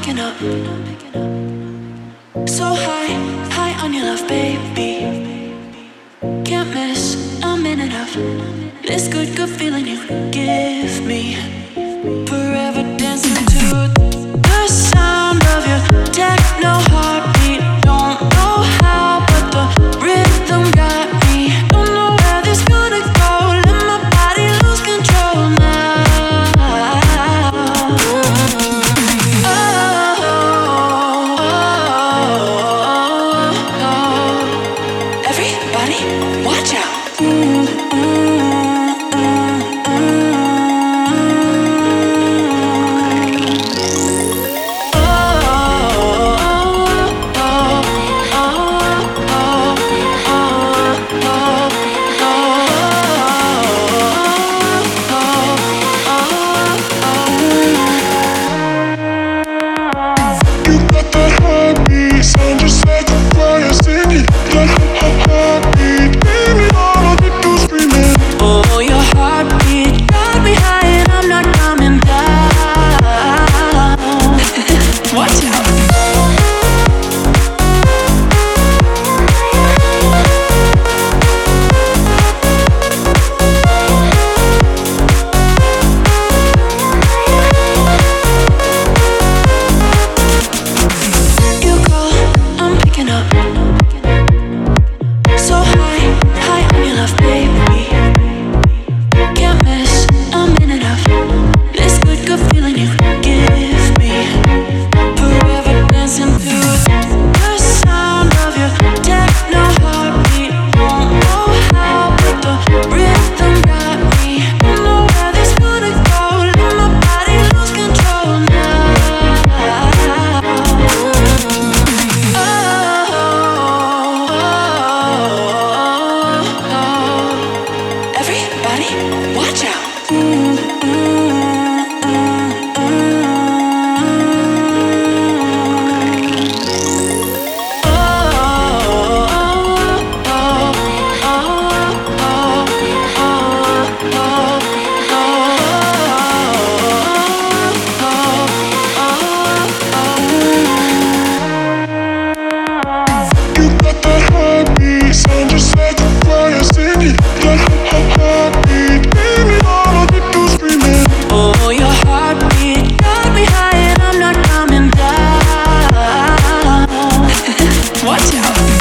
picking up. So high, high on your love, baby. enough, baby. Ciao.